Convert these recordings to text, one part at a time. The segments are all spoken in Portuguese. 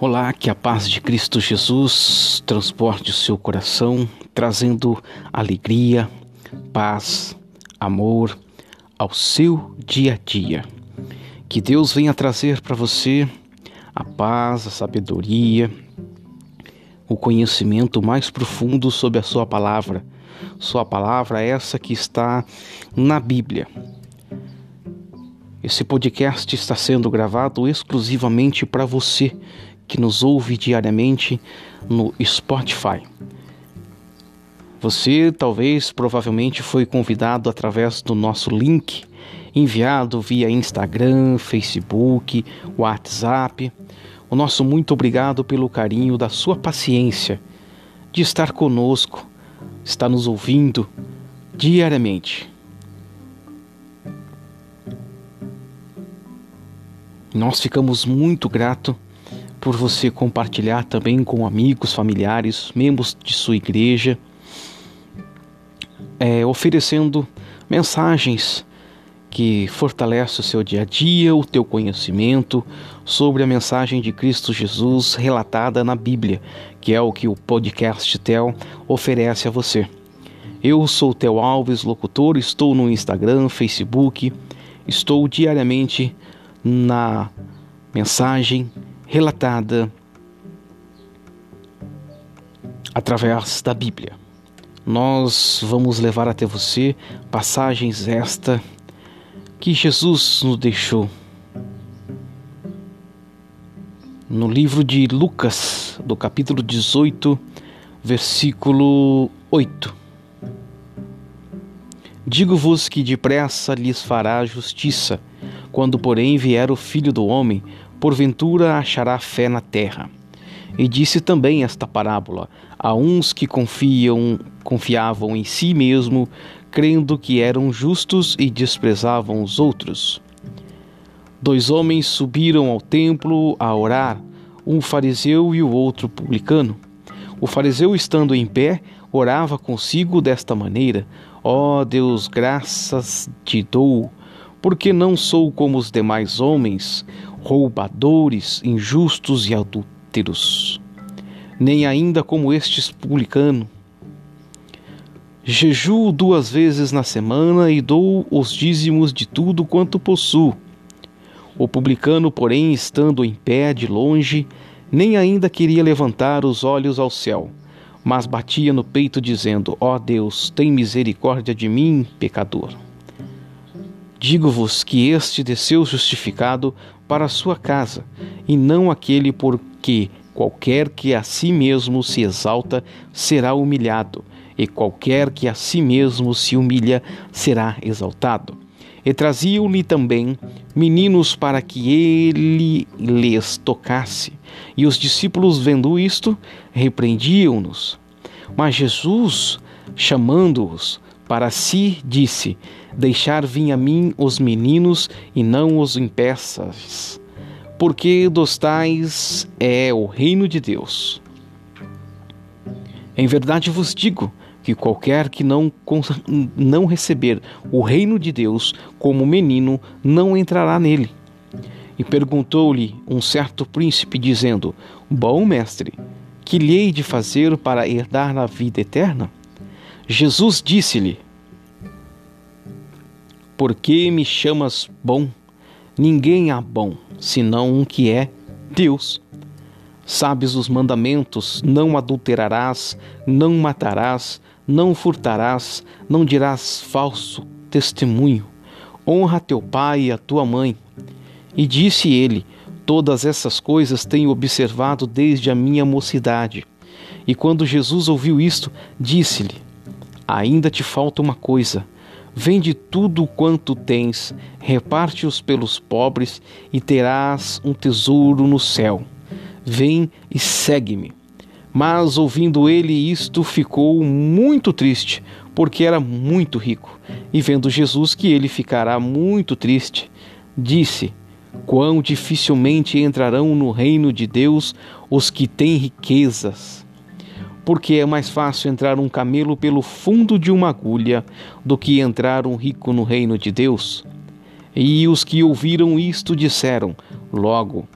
Olá, que a paz de Cristo Jesus transporte o seu coração, trazendo alegria, paz, amor ao seu dia a dia. Que Deus venha trazer para você a paz, a sabedoria, o conhecimento mais profundo sobre a sua palavra. Sua palavra é essa que está na Bíblia. Esse podcast está sendo gravado exclusivamente para você que nos ouve diariamente no Spotify. Você talvez, provavelmente, foi convidado através do nosso link enviado via Instagram, Facebook, WhatsApp. O nosso muito obrigado pelo carinho da sua paciência de estar conosco, estar nos ouvindo diariamente. Nós ficamos muito gratos por você compartilhar também com amigos, familiares, membros de sua igreja, é, oferecendo mensagens que fortalecem o seu dia a dia, o teu conhecimento sobre a mensagem de Cristo Jesus relatada na Bíblia, que é o que o podcast Tel oferece a você. Eu sou Tel Alves, locutor, estou no Instagram, Facebook, estou diariamente na mensagem relatada através da Bíblia. Nós vamos levar até você passagens esta que Jesus nos deixou. No livro de Lucas, do capítulo 18, versículo 8. Digo-vos que depressa lhes fará justiça, quando, porém, vier o Filho do Homem, porventura achará fé na terra. E disse também esta parábola a uns que confiam, confiavam em si mesmo, crendo que eram justos e desprezavam os outros. Dois homens subiram ao templo a orar, um fariseu e o outro publicano. O fariseu, estando em pé, orava consigo desta maneira: Ó oh Deus, graças te dou, porque não sou como os demais homens, roubadores, injustos e adúlteros, nem ainda como estes publicanos. Jejuo duas vezes na semana e dou os dízimos de tudo quanto possuo. O publicano, porém, estando em pé de longe, nem ainda queria levantar os olhos ao céu, mas batia no peito, dizendo: Ó oh Deus, tem misericórdia de mim, pecador. Digo-vos que este desceu justificado para a sua casa, e não aquele porque qualquer que a si mesmo se exalta será humilhado, e qualquer que a si mesmo se humilha será exaltado. E traziam-lhe também meninos para que ele lhes tocasse. E os discípulos, vendo isto, repreendiam-nos. Mas Jesus, chamando-os, para si disse: Deixar vir a mim os meninos e não os impeças, porque dos tais é o reino de Deus. Em verdade vos digo que qualquer que não, não receber o reino de Deus como menino não entrará nele. E perguntou-lhe um certo príncipe, dizendo: Bom mestre, que lhe hei de fazer para herdar a vida eterna? Jesus disse-lhe: Por que me chamas bom? Ninguém há bom, senão um que é Deus. Sabes os mandamentos: não adulterarás, não matarás, não furtarás, não dirás falso testemunho, honra teu pai e a tua mãe. E disse ele: Todas essas coisas tenho observado desde a minha mocidade. E quando Jesus ouviu isto, disse-lhe: Ainda te falta uma coisa. Vende tudo quanto tens, reparte-os pelos pobres e terás um tesouro no céu. Vem e segue-me. Mas ouvindo ele isto, ficou muito triste, porque era muito rico. E vendo Jesus que ele ficará muito triste, disse: Quão dificilmente entrarão no reino de Deus os que têm riquezas porque é mais fácil entrar um camelo pelo fundo de uma agulha do que entrar um rico no reino de Deus. E os que ouviram isto disseram: Logo,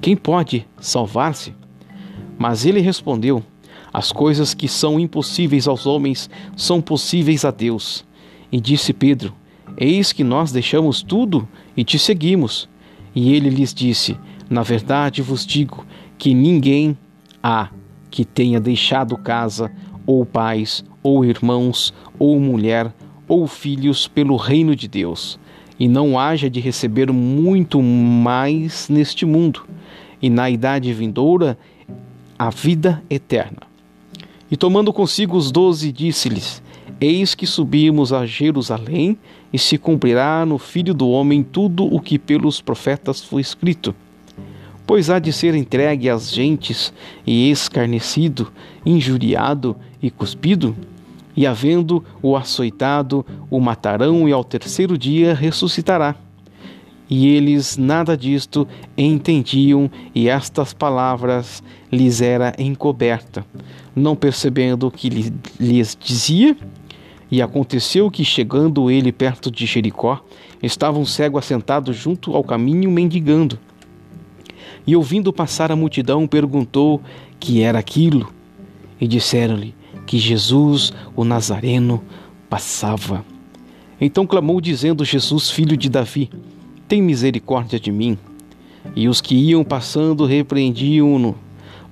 quem pode salvar-se? Mas ele respondeu: As coisas que são impossíveis aos homens são possíveis a Deus. E disse Pedro: Eis que nós deixamos tudo e te seguimos. E ele lhes disse: Na verdade vos digo que ninguém há que tenha deixado casa, ou pais, ou irmãos, ou mulher, ou filhos pelo reino de Deus, e não haja de receber muito mais neste mundo, e na idade vindoura a vida eterna. E tomando consigo os doze, disse-lhes: Eis que subimos a Jerusalém, e se cumprirá no Filho do Homem tudo o que pelos profetas foi escrito. Pois há de ser entregue às gentes, e escarnecido, injuriado e cuspido, e havendo o açoitado, o matarão, e ao terceiro dia ressuscitará. E eles nada disto entendiam, e estas palavras lhes era encoberta, não percebendo o que lhes dizia. E aconteceu que, chegando ele perto de Jericó, estava um cego assentado junto ao caminho mendigando. E ouvindo passar a multidão, perguntou que era aquilo. E disseram-lhe que Jesus, o Nazareno, passava. Então clamou, dizendo: Jesus, filho de Davi, tem misericórdia de mim. E os que iam passando repreendiam-no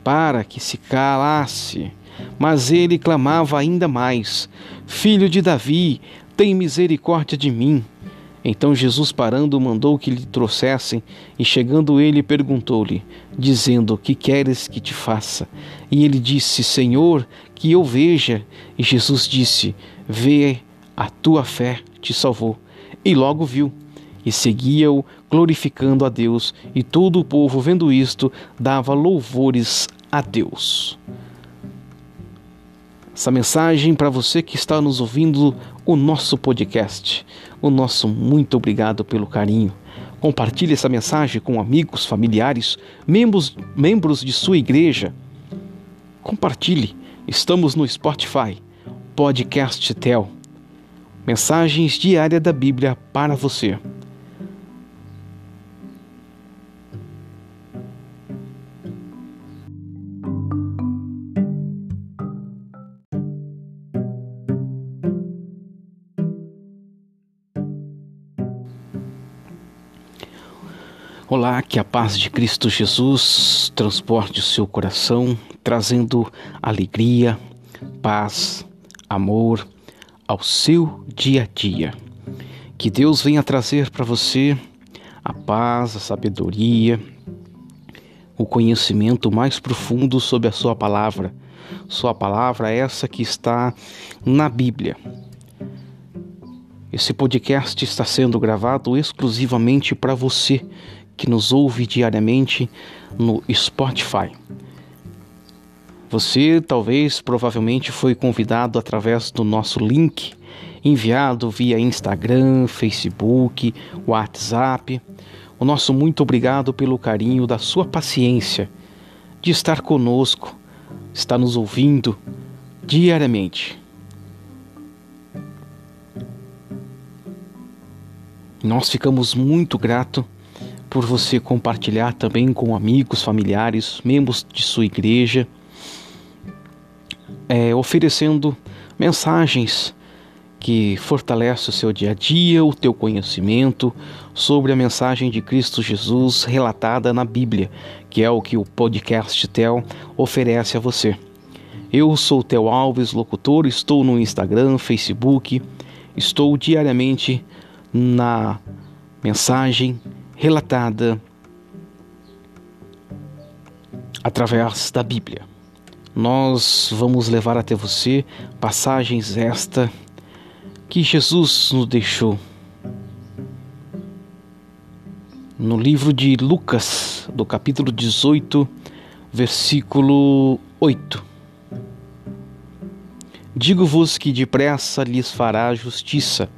para que se calasse. Mas ele clamava ainda mais: Filho de Davi, tem misericórdia de mim. Então Jesus, parando, mandou que lhe trouxessem, e chegando ele, perguntou-lhe, dizendo: Que queres que te faça? E ele disse: Senhor, que eu veja. E Jesus disse: Vê, a tua fé te salvou. E logo viu, e seguia-o, glorificando a Deus, e todo o povo, vendo isto, dava louvores a Deus. Essa mensagem para você que está nos ouvindo o nosso podcast. O nosso muito obrigado pelo carinho. Compartilhe essa mensagem com amigos, familiares, membros, membros de sua igreja. Compartilhe. Estamos no Spotify, Podcast Tel. Mensagens diárias da Bíblia para você. Olá, que a paz de Cristo Jesus transporte o seu coração, trazendo alegria, paz, amor ao seu dia a dia. Que Deus venha trazer para você a paz, a sabedoria, o conhecimento mais profundo sobre a sua palavra. Sua palavra é essa que está na Bíblia. Esse podcast está sendo gravado exclusivamente para você que nos ouve diariamente no Spotify. Você talvez, provavelmente, foi convidado através do nosso link enviado via Instagram, Facebook, WhatsApp. O nosso muito obrigado pelo carinho da sua paciência de estar conosco, estar nos ouvindo diariamente. Nós ficamos muito gratos por você compartilhar também com amigos, familiares, membros de sua igreja, é, oferecendo mensagens que fortalecem o seu dia a dia, o teu conhecimento sobre a mensagem de Cristo Jesus relatada na Bíblia, que é o que o podcast Tel oferece a você. Eu sou Tel Alves, locutor, estou no Instagram, Facebook, estou diariamente na mensagem relatada através da Bíblia. Nós vamos levar até você passagens esta que Jesus nos deixou no livro de Lucas, do capítulo 18, versículo 8. Digo-vos que depressa lhes fará justiça,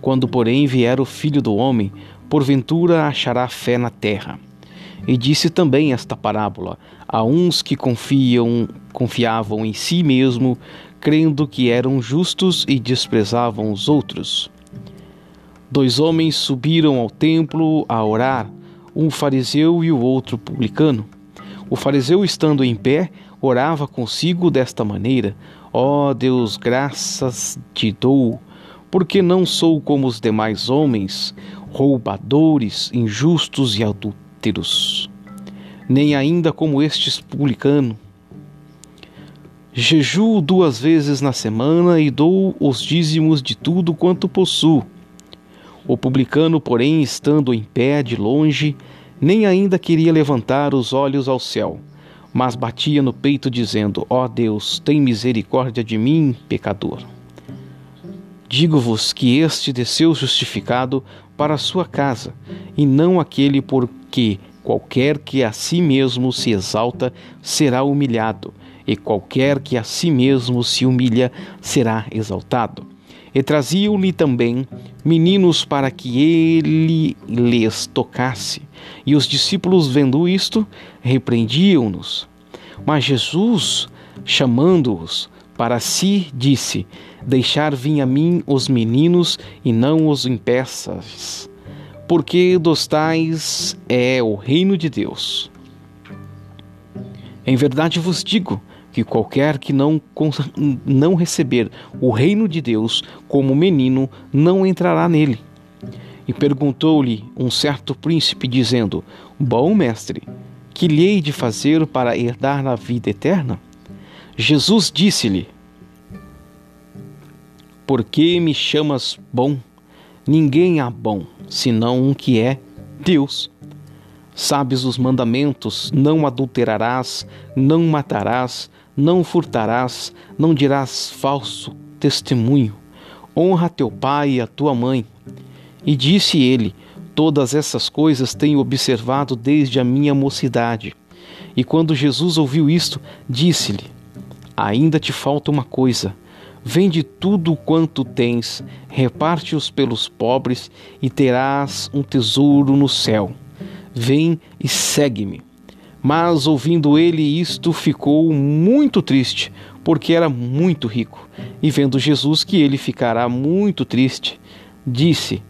quando, porém, vier o Filho do Homem, porventura achará fé na terra. E disse também esta parábola a uns que confiam, confiavam em si mesmo, crendo que eram justos e desprezavam os outros. Dois homens subiram ao templo a orar, um fariseu e o outro publicano. O fariseu, estando em pé, orava consigo desta maneira: Ó oh Deus, graças te dou, porque não sou como os demais homens, roubadores, injustos e adúlteros, nem ainda como estes publicano. Jejuo duas vezes na semana e dou os dízimos de tudo quanto possuo. O publicano, porém, estando em pé de longe, nem ainda queria levantar os olhos ao céu, mas batia no peito, dizendo: Ó oh Deus, tem misericórdia de mim, pecador. Digo-vos que este desceu justificado para a sua casa, e não aquele porque qualquer que a si mesmo se exalta será humilhado, e qualquer que a si mesmo se humilha será exaltado. E traziam-lhe também meninos para que ele lhes tocasse. E os discípulos, vendo isto, repreendiam-nos. Mas Jesus, chamando-os para si, disse: Deixar vir a mim os meninos e não os impeças, porque dos tais é o reino de Deus. Em verdade vos digo que qualquer que não, não receber o reino de Deus como menino não entrará nele. E perguntou-lhe um certo príncipe, dizendo: Bom mestre, que lhe hei de fazer para herdar a vida eterna? Jesus disse-lhe: Por que me chamas bom? Ninguém há bom, senão um que é Deus. Sabes os mandamentos: não adulterarás, não matarás, não furtarás, não dirás falso testemunho, honra teu pai e a tua mãe. E disse ele: Todas essas coisas tenho observado desde a minha mocidade. E quando Jesus ouviu isto, disse-lhe: Ainda te falta uma coisa. Vende tudo quanto tens, reparte-os pelos pobres e terás um tesouro no céu. Vem e segue-me. Mas ouvindo ele isto, ficou muito triste, porque era muito rico. E vendo Jesus que ele ficará muito triste, disse: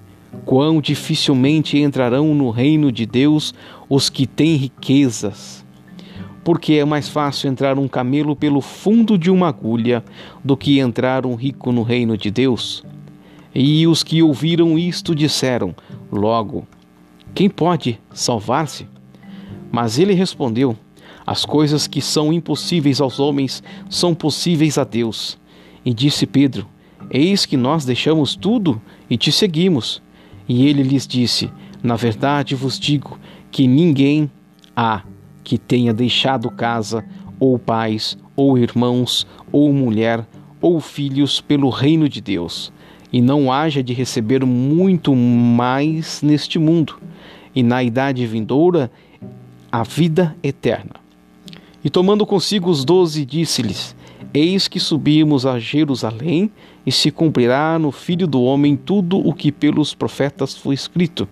Quão dificilmente entrarão no reino de Deus os que têm riquezas. Porque é mais fácil entrar um camelo pelo fundo de uma agulha do que entrar um rico no reino de Deus. E os que ouviram isto disseram: Logo, quem pode salvar-se? Mas ele respondeu: As coisas que são impossíveis aos homens são possíveis a Deus. E disse Pedro: Eis que nós deixamos tudo e te seguimos. E ele lhes disse: Na verdade vos digo que ninguém há que tenha deixado casa, ou pais, ou irmãos, ou mulher, ou filhos pelo reino de Deus, e não haja de receber muito mais neste mundo, e na idade vindoura a vida eterna. E tomando consigo os doze, disse-lhes: Eis que subimos a Jerusalém, e se cumprirá no Filho do Homem tudo o que pelos profetas foi escrito.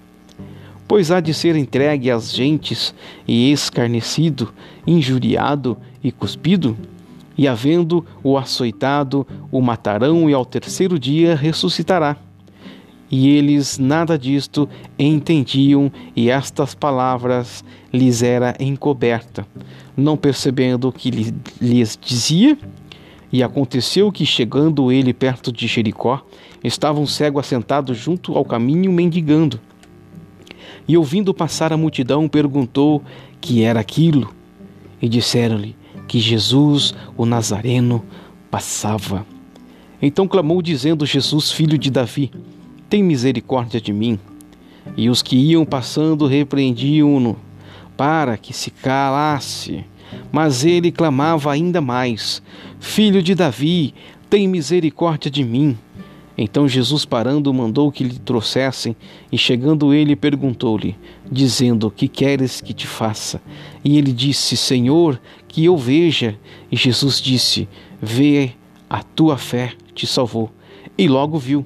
Pois há de ser entregue às gentes, e escarnecido, injuriado e cuspido, e havendo o açoitado, o matarão, e ao terceiro dia ressuscitará. E eles nada disto entendiam, e estas palavras lhes era encoberta, não percebendo o que lhes dizia. E aconteceu que, chegando ele perto de Jericó, estava um cego assentado junto ao caminho mendigando. E ouvindo passar a multidão, perguntou que era aquilo. E disseram-lhe que Jesus, o Nazareno, passava. Então clamou, dizendo: Jesus, filho de Davi, tem misericórdia de mim. E os que iam passando repreendiam-no para que se calasse. Mas ele clamava ainda mais: Filho de Davi, tem misericórdia de mim. Então Jesus, parando, mandou que lhe trouxessem, e chegando ele, perguntou-lhe, dizendo: Que queres que te faça? E ele disse: Senhor, que eu veja. E Jesus disse: Vê, a tua fé te salvou. E logo viu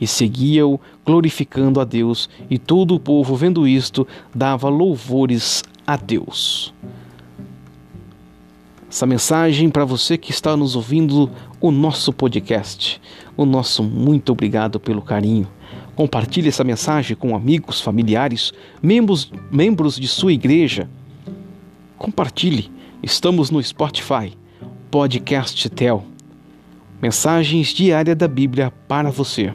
e seguia-o, glorificando a Deus, e todo o povo, vendo isto, dava louvores a Deus. Essa mensagem para você que está nos ouvindo o nosso podcast. O nosso muito obrigado pelo carinho. Compartilhe essa mensagem com amigos, familiares, membros, membros de sua igreja. Compartilhe. Estamos no Spotify, Podcast Tel. Mensagens diárias da Bíblia para você.